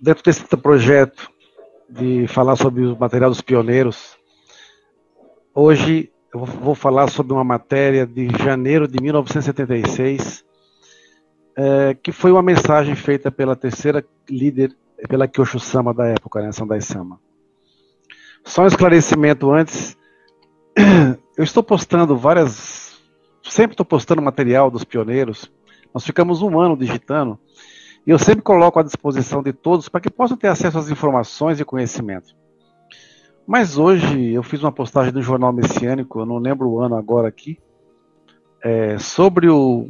dentro desse projeto de falar sobre o material dos pioneiros, hoje eu vou falar sobre uma matéria de janeiro de 1976, é, que foi uma mensagem feita pela terceira líder, pela Kyosho Sama da época, né, Sandai Sama. Só um esclarecimento antes, eu estou postando várias, sempre estou postando material dos pioneiros, nós ficamos um ano digitando, e eu sempre coloco à disposição de todos para que possam ter acesso às informações e conhecimento. Mas hoje eu fiz uma postagem do Jornal Messiânico, eu não lembro o ano agora aqui, é, sobre o,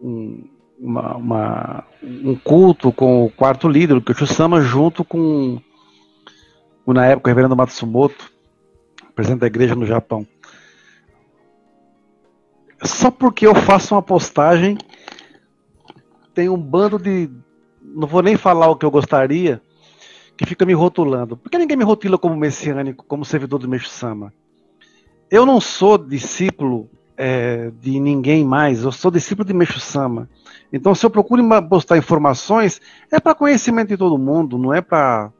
um, uma, uma, um culto com o quarto líder, o Kyosho-sama, junto com, com, na época, o reverendo Matsumoto, presidente da igreja no Japão. Só porque eu faço uma postagem, tem um bando de não vou nem falar o que eu gostaria, que fica me rotulando. Por que ninguém me rotula como messiânico, como servidor do Meixo Sama? Eu não sou discípulo é, de ninguém mais, eu sou discípulo de Meixo Sama. Então, se eu procuro postar informações, é para conhecimento de todo mundo, não é para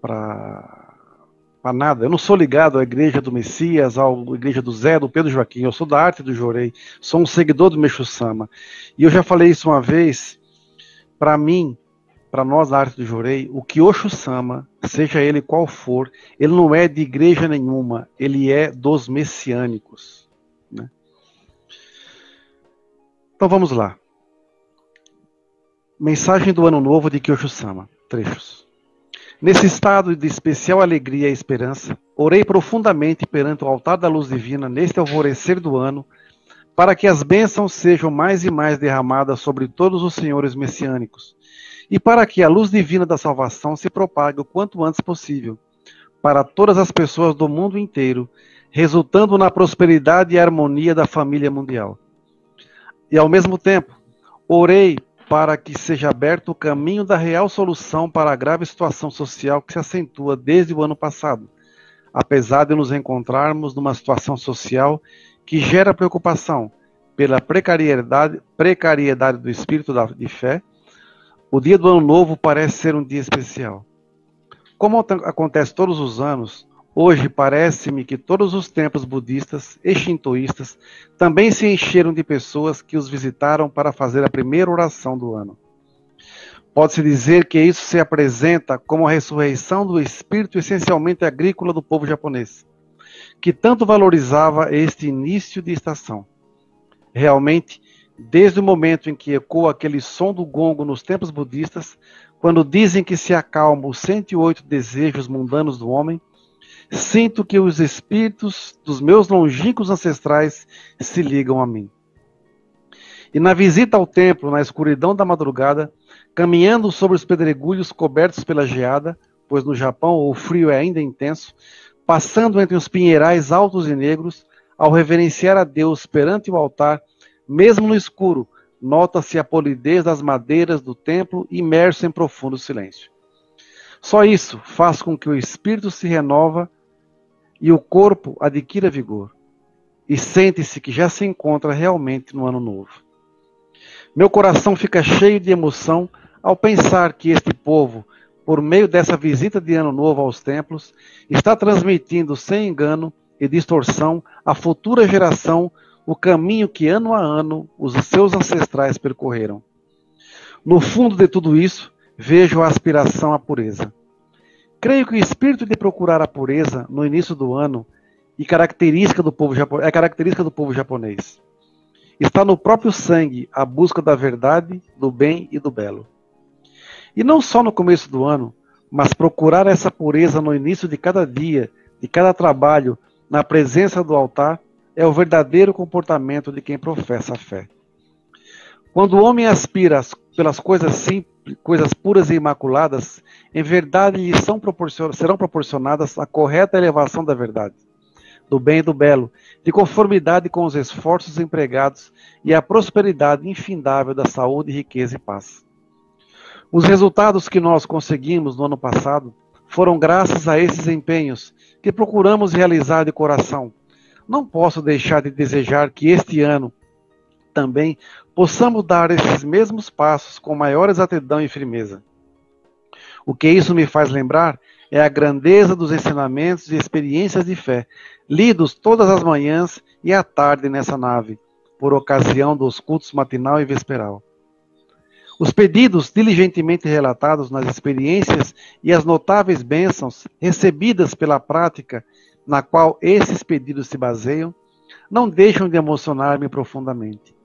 para nada. Eu não sou ligado à igreja do Messias, à igreja do Zé, do Pedro Joaquim. Eu sou da arte do Jorei. Sou um seguidor do Meixo Sama. E eu já falei isso uma vez para mim, para nós da arte do Jorei, o Kyosho Sama, seja ele qual for, ele não é de igreja nenhuma, ele é dos messiânicos. Né? Então vamos lá. Mensagem do Ano Novo de Kyosho Sama, trechos. Nesse estado de especial alegria e esperança, orei profundamente perante o altar da luz divina neste alvorecer do ano para que as bênçãos sejam mais e mais derramadas sobre todos os senhores messiânicos, e para que a luz divina da salvação se propague o quanto antes possível para todas as pessoas do mundo inteiro, resultando na prosperidade e harmonia da família mundial. E ao mesmo tempo, orei para que seja aberto o caminho da real solução para a grave situação social que se acentua desde o ano passado, apesar de nos encontrarmos numa situação social que gera preocupação pela precariedade, precariedade do espírito de fé, o dia do Ano Novo parece ser um dia especial. Como acontece todos os anos, hoje parece-me que todos os templos budistas e shintoístas também se encheram de pessoas que os visitaram para fazer a primeira oração do ano. Pode-se dizer que isso se apresenta como a ressurreição do espírito essencialmente agrícola do povo japonês que tanto valorizava este início de estação. Realmente, desde o momento em que ecoa aquele som do gongo nos templos budistas, quando dizem que se acalmam os 108 desejos mundanos do homem, sinto que os espíritos dos meus longínquos ancestrais se ligam a mim. E na visita ao templo, na escuridão da madrugada, caminhando sobre os pedregulhos cobertos pela geada, pois no Japão o frio é ainda intenso, passando entre os pinheirais altos e negros, ao reverenciar a Deus perante o altar, mesmo no escuro, nota-se a polidez das madeiras do templo imerso em profundo silêncio. Só isso faz com que o espírito se renova e o corpo adquira vigor, e sente-se que já se encontra realmente no ano novo. Meu coração fica cheio de emoção ao pensar que este povo, por meio dessa visita de ano novo aos templos, está transmitindo sem engano e distorção à futura geração o caminho que ano a ano os seus ancestrais percorreram. No fundo de tudo isso, vejo a aspiração à pureza. Creio que o espírito de procurar a pureza no início do ano e característica do povo é característica do povo japonês. Está no próprio sangue a busca da verdade, do bem e do belo. E não só no começo do ano, mas procurar essa pureza no início de cada dia, de cada trabalho, na presença do altar, é o verdadeiro comportamento de quem professa a fé. Quando o homem aspira pelas coisas simples, coisas puras e imaculadas, em verdade lhe proporcion serão proporcionadas a correta elevação da verdade, do bem e do belo, de conformidade com os esforços empregados e a prosperidade infindável da saúde, riqueza e paz. Os resultados que nós conseguimos no ano passado foram graças a esses empenhos que procuramos realizar de coração. Não posso deixar de desejar que este ano também possamos dar esses mesmos passos com maior exatidão e firmeza. O que isso me faz lembrar é a grandeza dos ensinamentos e experiências de fé, lidos todas as manhãs e à tarde nessa nave, por ocasião dos cultos matinal e vesperal. Os pedidos diligentemente relatados nas experiências e as notáveis bênçãos recebidas pela prática na qual esses pedidos se baseiam, não deixam de emocionar-me profundamente.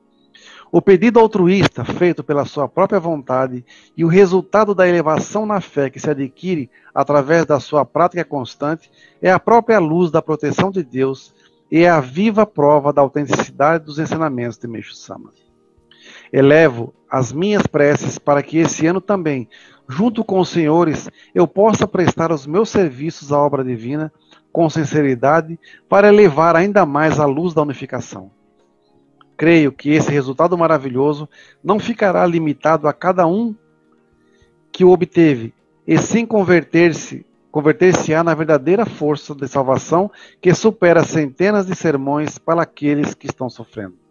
O pedido altruísta, feito pela sua própria vontade, e o resultado da elevação na fé que se adquire através da sua prática constante, é a própria luz da proteção de Deus e é a viva prova da autenticidade dos ensinamentos de Meixo Sama. Elevo as minhas preces para que esse ano também, junto com os senhores, eu possa prestar os meus serviços à obra divina com sinceridade para elevar ainda mais a luz da unificação. Creio que esse resultado maravilhoso não ficará limitado a cada um que o obteve, e sim converter-se converter-se-á na verdadeira força de salvação que supera centenas de sermões para aqueles que estão sofrendo.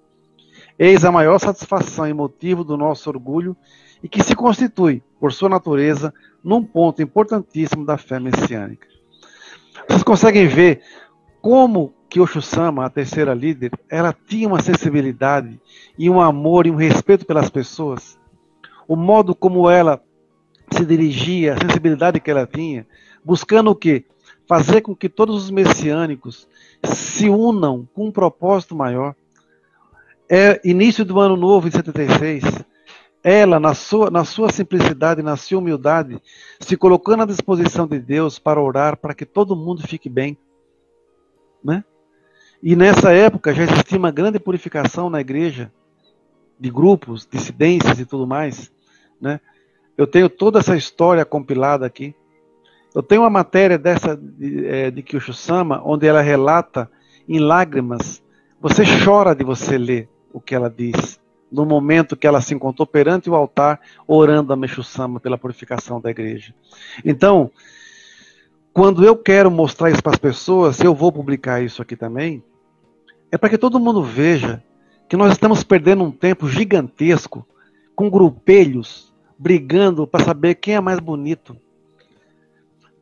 Eis a maior satisfação e motivo do nosso orgulho e que se constitui, por sua natureza, num ponto importantíssimo da fé messiânica. Vocês conseguem ver como que Oshusama, a terceira líder, ela tinha uma sensibilidade e um amor e um respeito pelas pessoas. O modo como ela se dirigia, a sensibilidade que ela tinha, buscando o quê? Fazer com que todos os messiânicos se unam com um propósito maior. É início do ano novo, em 76, ela, na sua, na sua simplicidade, na sua humildade, se colocando à disposição de Deus para orar para que todo mundo fique bem. Né? E nessa época já existia uma grande purificação na igreja, de grupos, dissidências e tudo mais. Né? Eu tenho toda essa história compilada aqui. Eu tenho uma matéria dessa de, é, de Kyushu-sama, onde ela relata em lágrimas. Você chora de você ler o que ela diz, no momento que ela se encontrou perante o altar, orando a Meshu-sama pela purificação da igreja. Então, quando eu quero mostrar isso para as pessoas, eu vou publicar isso aqui também, é para que todo mundo veja que nós estamos perdendo um tempo gigantesco com grupelhos brigando para saber quem é mais bonito.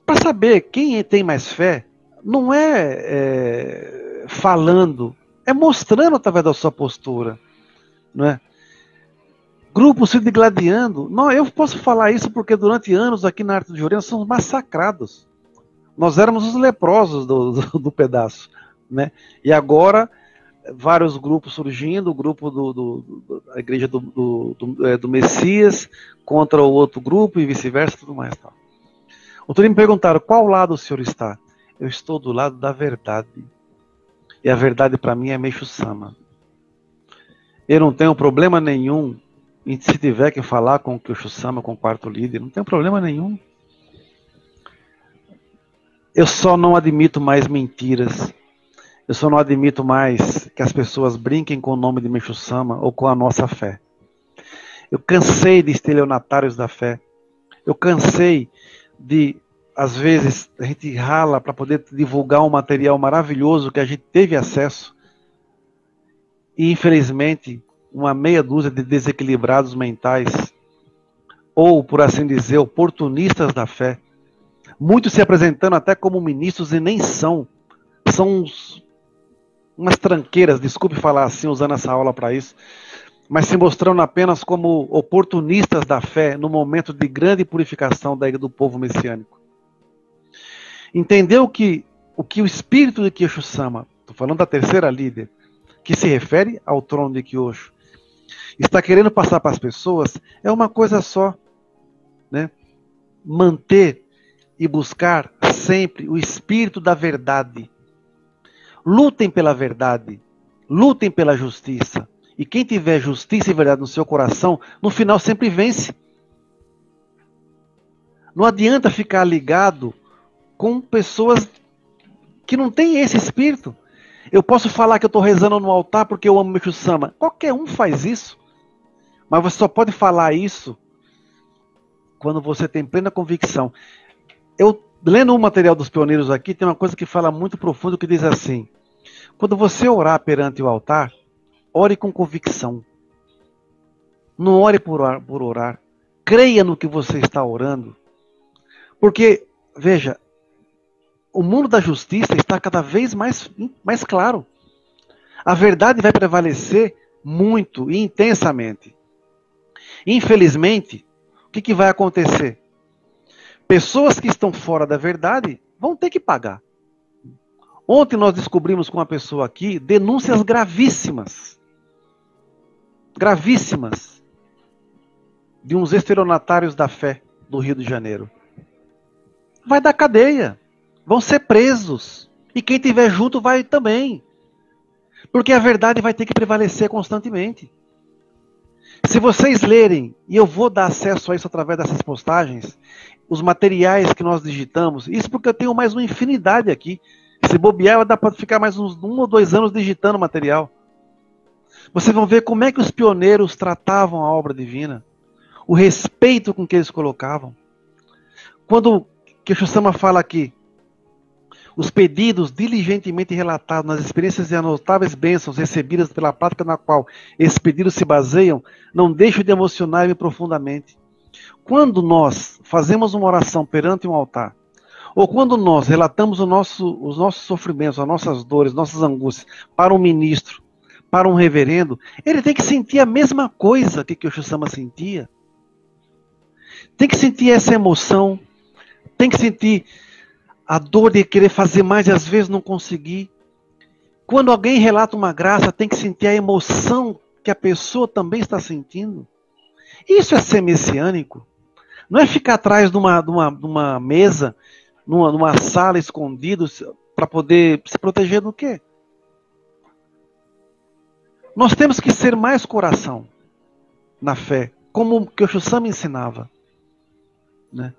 Para saber quem tem mais fé, não é, é, falando, é mostrando através da sua postura. Não é? Grupos se degladiando. Não, eu posso falar isso porque durante anos aqui na Arte de Jorena somos massacrados. Nós éramos os leprosos do, do, do pedaço. Né? E agora vários grupos surgindo, o grupo do, do, do da igreja do, do, é, do, Messias contra o outro grupo e vice-versa, tudo mais. Tal. Outro dia me perguntaram qual lado o senhor está. Eu estou do lado da verdade. E a verdade para mim é Meixo Sama. Eu não tenho problema nenhum em se tiver que falar com o Kyosho Sama, com o quarto líder, não tenho problema nenhum. Eu só não admito mais mentiras eu só não admito mais que as pessoas brinquem com o nome de Meixo Sama ou com a nossa fé. Eu cansei de estelionatários da fé. Eu cansei de, às vezes, a gente rala para poder divulgar um material maravilhoso que a gente teve acesso. E, infelizmente, uma meia dúzia de desequilibrados mentais, ou, por assim dizer, oportunistas da fé, muitos se apresentando até como ministros e nem são. São umas tranqueiras, desculpe falar assim, usando essa aula para isso, mas se mostrando apenas como oportunistas da fé no momento de grande purificação do povo messiânico. Entendeu que o que o espírito de Kyosho Sama, estou falando da terceira líder, que se refere ao trono de Kyosho, está querendo passar para as pessoas é uma coisa só, né? Manter e buscar sempre o espírito da verdade Lutem pela verdade, lutem pela justiça. E quem tiver justiça e verdade no seu coração, no final sempre vence. Não adianta ficar ligado com pessoas que não têm esse espírito. Eu posso falar que eu estou rezando no altar porque eu amo Micho Sama. Qualquer um faz isso. Mas você só pode falar isso quando você tem plena convicção. Eu lendo o material dos pioneiros aqui, tem uma coisa que fala muito profundo que diz assim: quando você orar perante o altar, ore com convicção. Não ore por por orar. Creia no que você está orando Porque, veja, o mundo da justiça está cada vez mais, mais claro. A verdade vai prevalecer muito e intensamente. Infelizmente, o que, que vai acontecer? Pessoas que estão fora da verdade vão ter que pagar. Ontem nós descobrimos com uma pessoa aqui denúncias gravíssimas. Gravíssimas. De uns estelionatários da fé do Rio de Janeiro. Vai dar cadeia. Vão ser presos. E quem tiver junto vai também. Porque a verdade vai ter que prevalecer constantemente. Se vocês lerem, e eu vou dar acesso a isso através dessas postagens, os materiais que nós digitamos, isso porque eu tenho mais uma infinidade aqui. Se bobear, dá para ficar mais uns um ou dois anos digitando material. Vocês vão ver como é que os pioneiros tratavam a obra divina, o respeito com que eles colocavam. Quando que o Sama fala aqui, os pedidos diligentemente relatados nas experiências e notáveis bênçãos recebidas pela prática na qual esses pedidos se baseiam, não deixam de emocionar-me profundamente. Quando nós fazemos uma oração perante um altar, ou quando nós relatamos nosso, os nossos sofrimentos, as nossas dores, nossas angústias para um ministro, para um reverendo, ele tem que sentir a mesma coisa que o Sama sentia. Tem que sentir essa emoção, tem que sentir a dor de querer fazer mais e às vezes não conseguir. Quando alguém relata uma graça, tem que sentir a emoção que a pessoa também está sentindo. Isso é ser messiânico. Não é ficar atrás de uma, de uma, de uma mesa, numa, numa sala escondido, para poder se proteger do quê? Nós temos que ser mais coração na fé, como o que o Shusama ensinava. Né?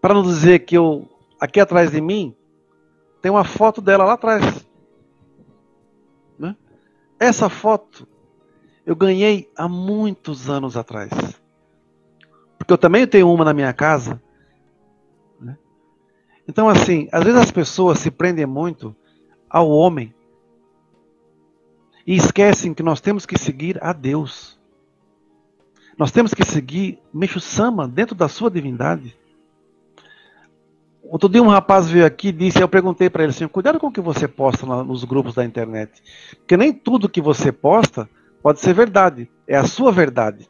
Para não dizer que eu aqui atrás de mim, tem uma foto dela lá atrás. Né? Essa foto eu ganhei há muitos anos atrás. Porque eu também tenho uma na minha casa. Né? Então, assim, às vezes as pessoas se prendem muito ao homem e esquecem que nós temos que seguir a Deus. Nós temos que seguir Meixo Sama dentro da sua divindade. Outro dia um rapaz veio aqui e disse, eu perguntei para ele assim, cuidado com o que você posta nos grupos da internet. Porque nem tudo que você posta pode ser verdade. É a sua verdade.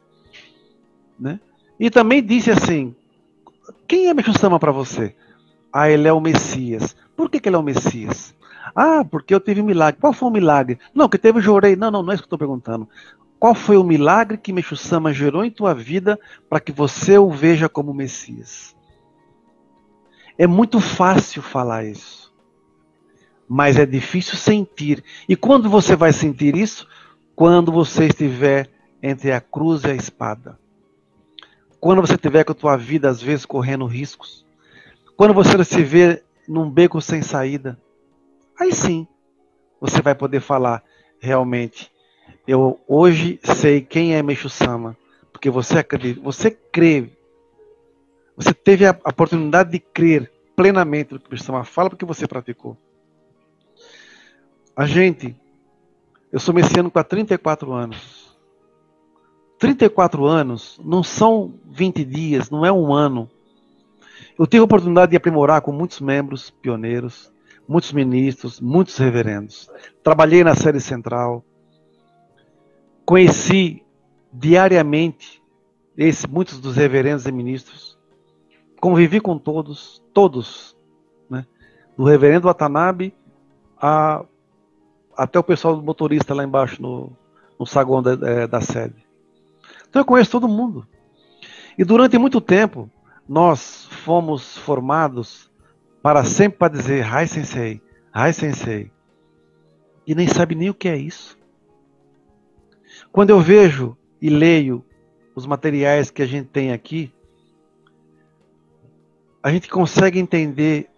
Né? E também disse assim, quem é Meixo Sama para você? Ah, ele é o Messias. Por que, que, ele é o Messias? Ah, porque eu tive um milagre. Qual foi o milagre? Não, que teve jorei. Não, não, não é isso que eu estou perguntando. Qual foi o milagre que Meixo Sama gerou em tua vida para que você o veja como Messias? É muito fácil falar isso, mas é difícil sentir. E quando você vai sentir isso? Quando você estiver entre a cruz e a espada. Quando você tiver com a tua vida às vezes correndo riscos. Quando você se vê num beco sem saída. Aí sim, você vai poder falar realmente. Eu hoje sei quem é Meixo Sama, porque você acredita, você crê você teve a oportunidade de crer plenamente no que o Cristo fala porque você praticou. A gente, eu sou messiânico há 34 anos. 34 anos não são 20 dias, não é um ano. Eu tive a oportunidade de aprimorar com muitos membros pioneiros, muitos ministros, muitos reverendos. Trabalhei na série central. Conheci diariamente esse, muitos dos reverendos e ministros convivi com todos, todos, né? do reverendo Watanabe a, até o pessoal do motorista lá embaixo no, no saguão da, é, da sede. Então eu conheço todo mundo. E durante muito tempo nós fomos formados para sempre para dizer Rai Sensei, Rai Sensei. E nem sabe nem o que é isso. Quando eu vejo e leio os materiais que a gente tem aqui, a gente consegue entender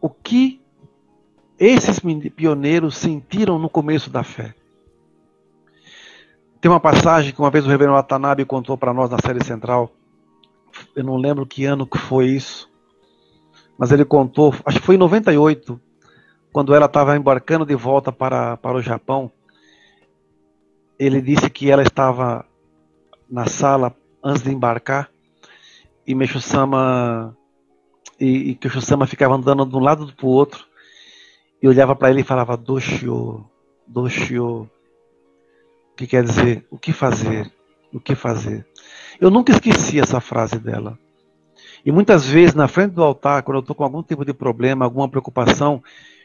o que esses pioneiros sentiram no começo da fé. Tem uma passagem que uma vez o reverendo Watanabe contou para nós na série central. Eu não lembro que ano que foi isso, mas ele contou, acho que foi em 98, quando ela estava embarcando de volta para, para o Japão. Ele disse que ela estava na sala antes de embarcar e Meixo Sama e, e que o Shusama ficava andando de um lado para o outro e olhava para ele e falava Doshio, Doshio. O que quer dizer? O que fazer? O que fazer? Eu nunca esqueci essa frase dela. E muitas vezes, na frente do altar, quando eu estou com algum tipo de problema, alguma preocupação,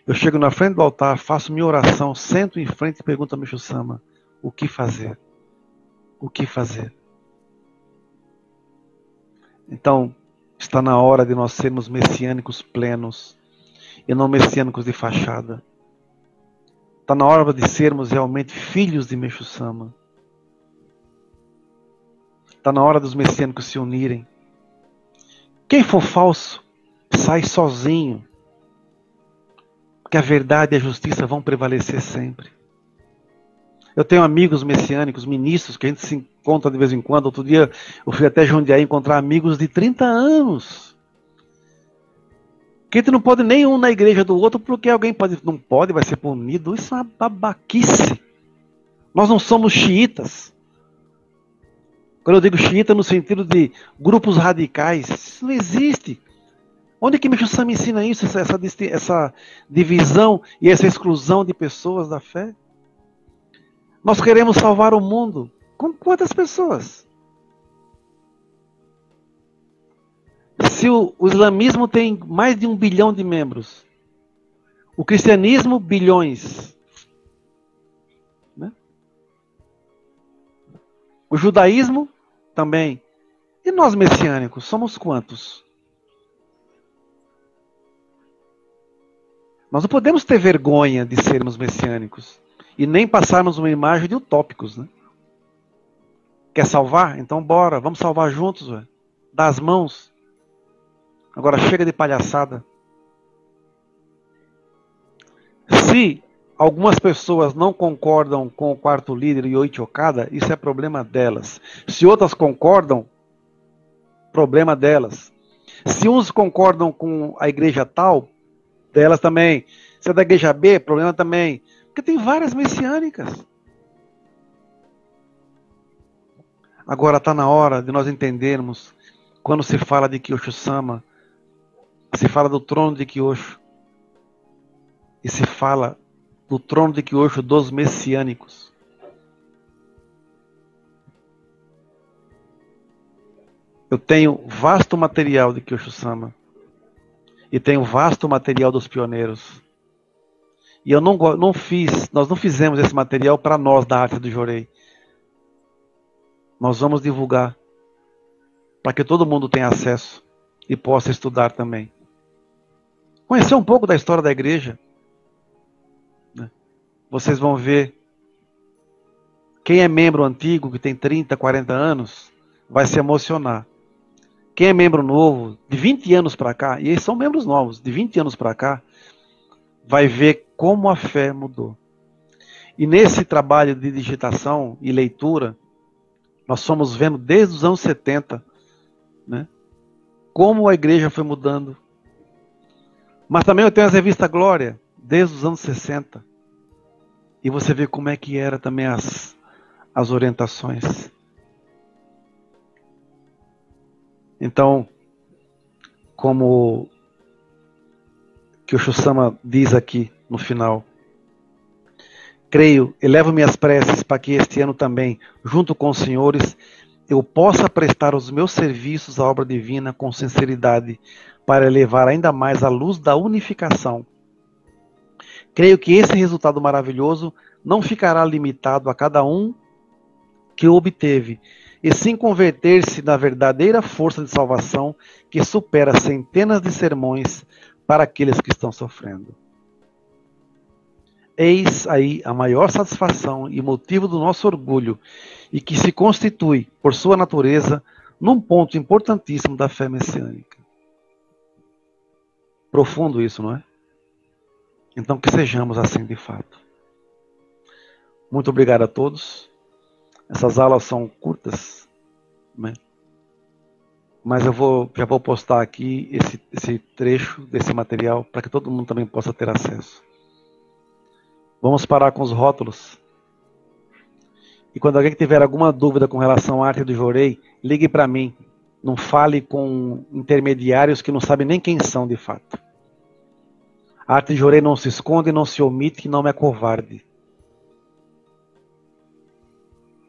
eu chego na frente do altar, faço minha oração, sento em frente e pergunto a Micho Sama: o que fazer? O que fazer? Então, está na hora de nós sermos messiânicos plenos e não messiânicos de fachada. Está na hora de sermos realmente filhos de Meixo Sama. Está na hora dos messiânicos se unirem. Quem for falso, sai sozinho. Porque a verdade e a justiça vão prevalecer sempre. Eu tenho amigos messiânicos, ministros, que a gente se encontra de vez em quando. Outro dia eu fui até Jundiaí encontrar amigos de 30 anos. Que a gente não pode nem um na igreja do outro, porque alguém pode, não pode, vai ser punido. Isso é uma babaquice. Nós não somos xiitas. Quando eu digo xiita no sentido de grupos radicais, isso não existe. Onde que Michel me ensina isso, essa, essa, essa divisão e essa exclusão de pessoas da fé? Nós queremos salvar o mundo. Com quantas pessoas? Se o, o, islamismo tem mais de um bilhão de membros, o cristianismo, bilhões. Né? O judaísmo, também. E nós messiânicos, somos quantos? Nós não podemos ter vergonha de sermos messiânicos e nem passarmos uma imagem de utópicos, né? Quer salvar? Então bora, vamos salvar juntos, véio. dá as mãos. Agora chega de palhaçada. Se algumas pessoas não concordam com o quarto líder Yoichi Okada, isso é problema delas. Se outras concordam, problema delas. Se uns concordam com a igreja tal, delas também. Se é da igreja B, problema também. Porque tem várias messiânicas. Agora está na hora de nós entendermos quando se fala de Kyosho Sama, se fala do trono de Kyosho e se fala do trono de Kyosho dos messiânicos. Eu tenho vasto material de Kyosho Sama e tenho vasto material dos pioneiros. E eu não, não fiz, nós não fizemos esse material para nós da arte do Jorei. Nós vamos divulgar para que todo mundo tenha acesso e possa estudar também. Conhecer um pouco da história da igreja. Né? Vocês vão ver quem é membro antigo, que tem 30, 40 anos, vai se emocionar. Quem é membro novo, de 20 anos para cá, e eles são membros novos, de 20 anos para cá, vai ver como a fé mudou. E nesse trabalho de digitação e leitura, nós fomos vendo desde os anos 70, né, como a igreja foi mudando. Mas também eu tenho as revistas Glória, desde os anos 60. E você vê como é que era também as, as orientações. Então, como que o Shusama diz aqui no final. Creio, elevo minhas preces para que este ano também, junto com os senhores, eu possa prestar os meus serviços à obra divina com sinceridade, para elevar ainda mais a luz da unificação. Creio que esse resultado maravilhoso não ficará limitado a cada um que o obteve, e sim converter-se na verdadeira força de salvação que supera centenas de sermões para aqueles que estão sofrendo. Eis aí a maior satisfação e motivo do nosso orgulho, e que se constitui, por sua natureza, num ponto importantíssimo da fé messiânica. Profundo isso, não é? Então que sejamos assim de fato. Muito obrigado a todos. Essas aulas são curtas, né? mas eu vou, já vou postar aqui esse, esse trecho desse material para que todo mundo também possa ter acesso. Vamos parar com os rótulos. E quando alguém tiver alguma dúvida com relação à arte do Jorei, ligue para mim. Não fale com intermediários que não sabem nem quem são de fato. A arte de Jorei não se esconde, não se omite, não é covarde.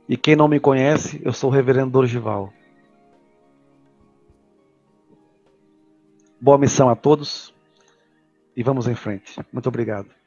E quem não me conhece, eu sou o reverendo Dorgival. Boa missão a todos e vamos em frente. Muito obrigado.